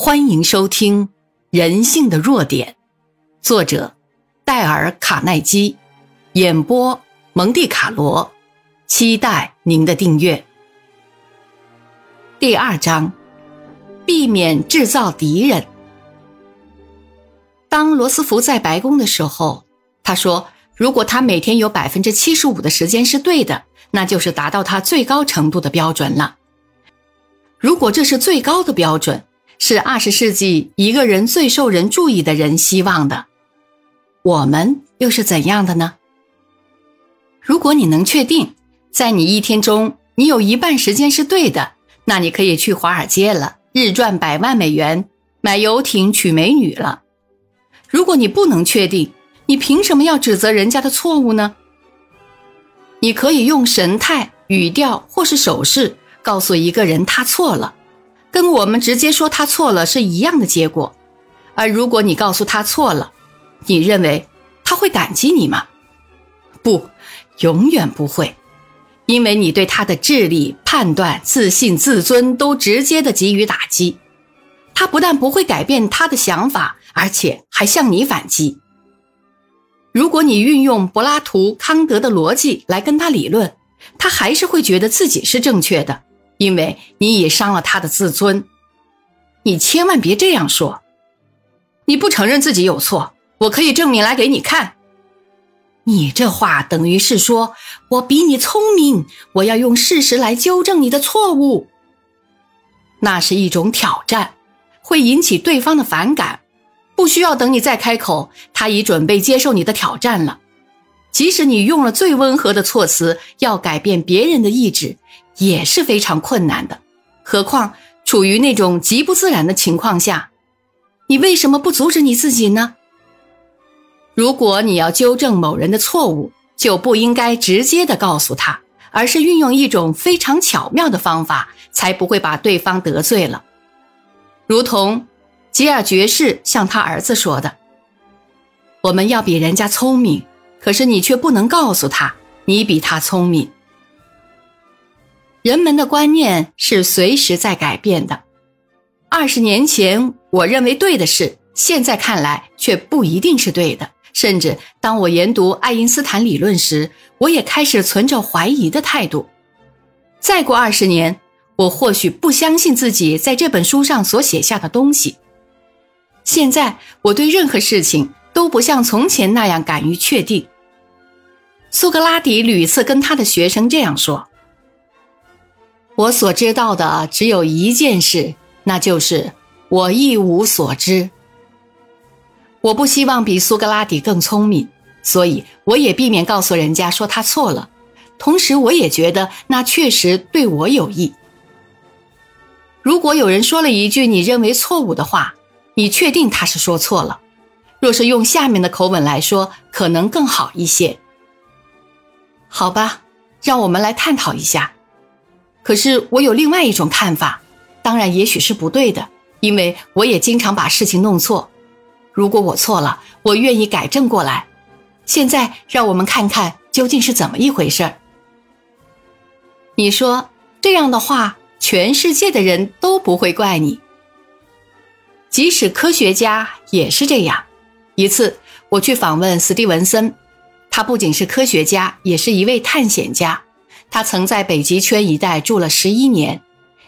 欢迎收听《人性的弱点》，作者戴尔·卡耐基，演播蒙蒂卡罗。期待您的订阅。第二章，避免制造敌人。当罗斯福在白宫的时候，他说：“如果他每天有百分之七十五的时间是对的，那就是达到他最高程度的标准了。如果这是最高的标准。”是二十世纪一个人最受人注意的人希望的，我们又是怎样的呢？如果你能确定，在你一天中你有一半时间是对的，那你可以去华尔街了，日赚百万美元，买游艇娶美女了。如果你不能确定，你凭什么要指责人家的错误呢？你可以用神态、语调或是手势告诉一个人他错了。跟我们直接说他错了是一样的结果，而如果你告诉他错了，你认为他会感激你吗？不，永远不会，因为你对他的智力、判断、自信、自尊都直接的给予打击。他不但不会改变他的想法，而且还向你反击。如果你运用柏拉图、康德的逻辑来跟他理论，他还是会觉得自己是正确的。因为你已伤了他的自尊，你千万别这样说。你不承认自己有错，我可以证明来给你看。你这话等于是说我比你聪明，我要用事实来纠正你的错误。那是一种挑战，会引起对方的反感。不需要等你再开口，他已准备接受你的挑战了。即使你用了最温和的措辞，要改变别人的意志。也是非常困难的，何况处于那种极不自然的情况下，你为什么不阻止你自己呢？如果你要纠正某人的错误，就不应该直接的告诉他，而是运用一种非常巧妙的方法，才不会把对方得罪了。如同吉尔爵士向他儿子说的：“我们要比人家聪明，可是你却不能告诉他你比他聪明。”人们的观念是随时在改变的。二十年前我认为对的事，现在看来却不一定是对的。甚至当我研读爱因斯坦理论时，我也开始存着怀疑的态度。再过二十年，我或许不相信自己在这本书上所写下的东西。现在我对任何事情都不像从前那样敢于确定。苏格拉底屡次跟他的学生这样说。我所知道的只有一件事，那就是我一无所知。我不希望比苏格拉底更聪明，所以我也避免告诉人家说他错了。同时，我也觉得那确实对我有益。如果有人说了一句你认为错误的话，你确定他是说错了。若是用下面的口吻来说，可能更好一些。好吧，让我们来探讨一下。可是我有另外一种看法，当然也许是不对的，因为我也经常把事情弄错。如果我错了，我愿意改正过来。现在让我们看看究竟是怎么一回事儿。你说这样的话，全世界的人都不会怪你，即使科学家也是这样。一次我去访问斯蒂文森，他不仅是科学家，也是一位探险家。他曾在北极圈一带住了十一年，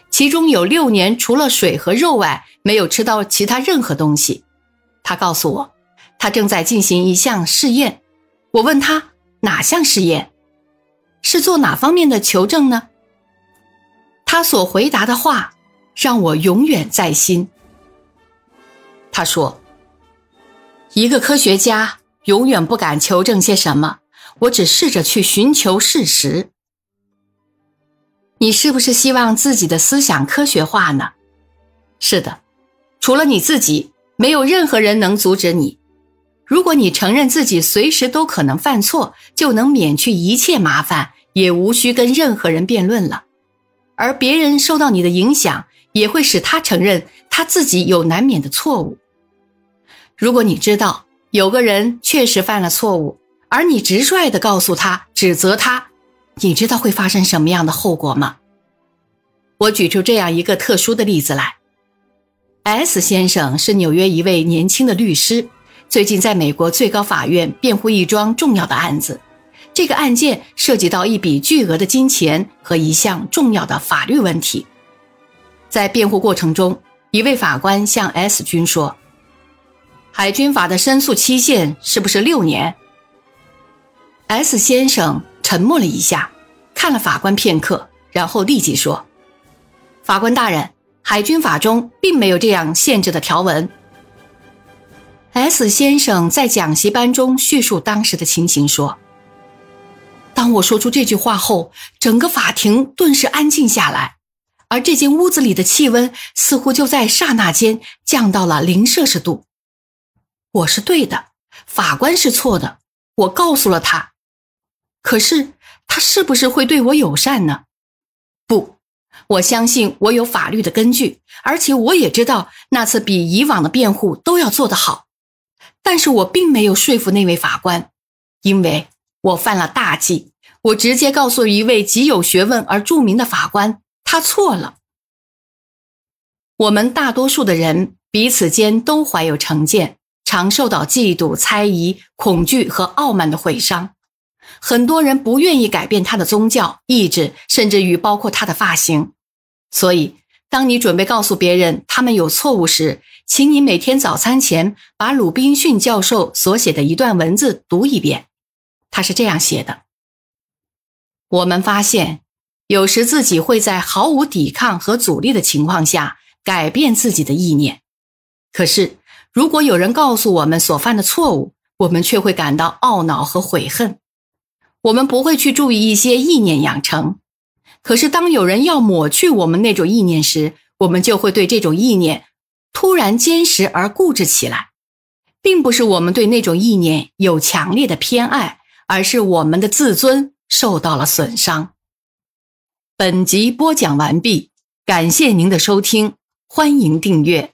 其中有六年除了水和肉外，没有吃到其他任何东西。他告诉我，他正在进行一项试验。我问他哪项试验，是做哪方面的求证呢？他所回答的话让我永远在心。他说：“一个科学家永远不敢求证些什么，我只试着去寻求事实。”你是不是希望自己的思想科学化呢？是的，除了你自己，没有任何人能阻止你。如果你承认自己随时都可能犯错，就能免去一切麻烦，也无需跟任何人辩论了。而别人受到你的影响，也会使他承认他自己有难免的错误。如果你知道有个人确实犯了错误，而你直率地告诉他、指责他。你知道会发生什么样的后果吗？我举出这样一个特殊的例子来：S 先生是纽约一位年轻的律师，最近在美国最高法院辩护一桩重要的案子。这个案件涉及到一笔巨额的金钱和一项重要的法律问题。在辩护过程中，一位法官向 S 君说：“海军法的申诉期限是不是六年？”S 先生沉默了一下，看了法官片刻，然后立即说：“法官大人。”海军法中并没有这样限制的条文。S 先生在讲习班中叙述当时的情形说：“当我说出这句话后，整个法庭顿时安静下来，而这间屋子里的气温似乎就在刹那间降到了零摄氏度。我是对的，法官是错的。我告诉了他，可是他是不是会对我友善呢？不。”我相信我有法律的根据，而且我也知道那次比以往的辩护都要做得好。但是我并没有说服那位法官，因为我犯了大忌。我直接告诉一位极有学问而著名的法官，他错了。我们大多数的人彼此间都怀有成见，常受到嫉妒、猜疑、恐惧和傲慢的毁伤。很多人不愿意改变他的宗教意志，甚至于包括他的发型。所以，当你准备告诉别人他们有错误时，请你每天早餐前把鲁滨逊教授所写的一段文字读一遍。他是这样写的：我们发现，有时自己会在毫无抵抗和阻力的情况下改变自己的意念。可是，如果有人告诉我们所犯的错误，我们却会感到懊恼和悔恨。我们不会去注意一些意念养成。可是，当有人要抹去我们那种意念时，我们就会对这种意念突然坚实而固执起来，并不是我们对那种意念有强烈的偏爱，而是我们的自尊受到了损伤。本集播讲完毕，感谢您的收听，欢迎订阅。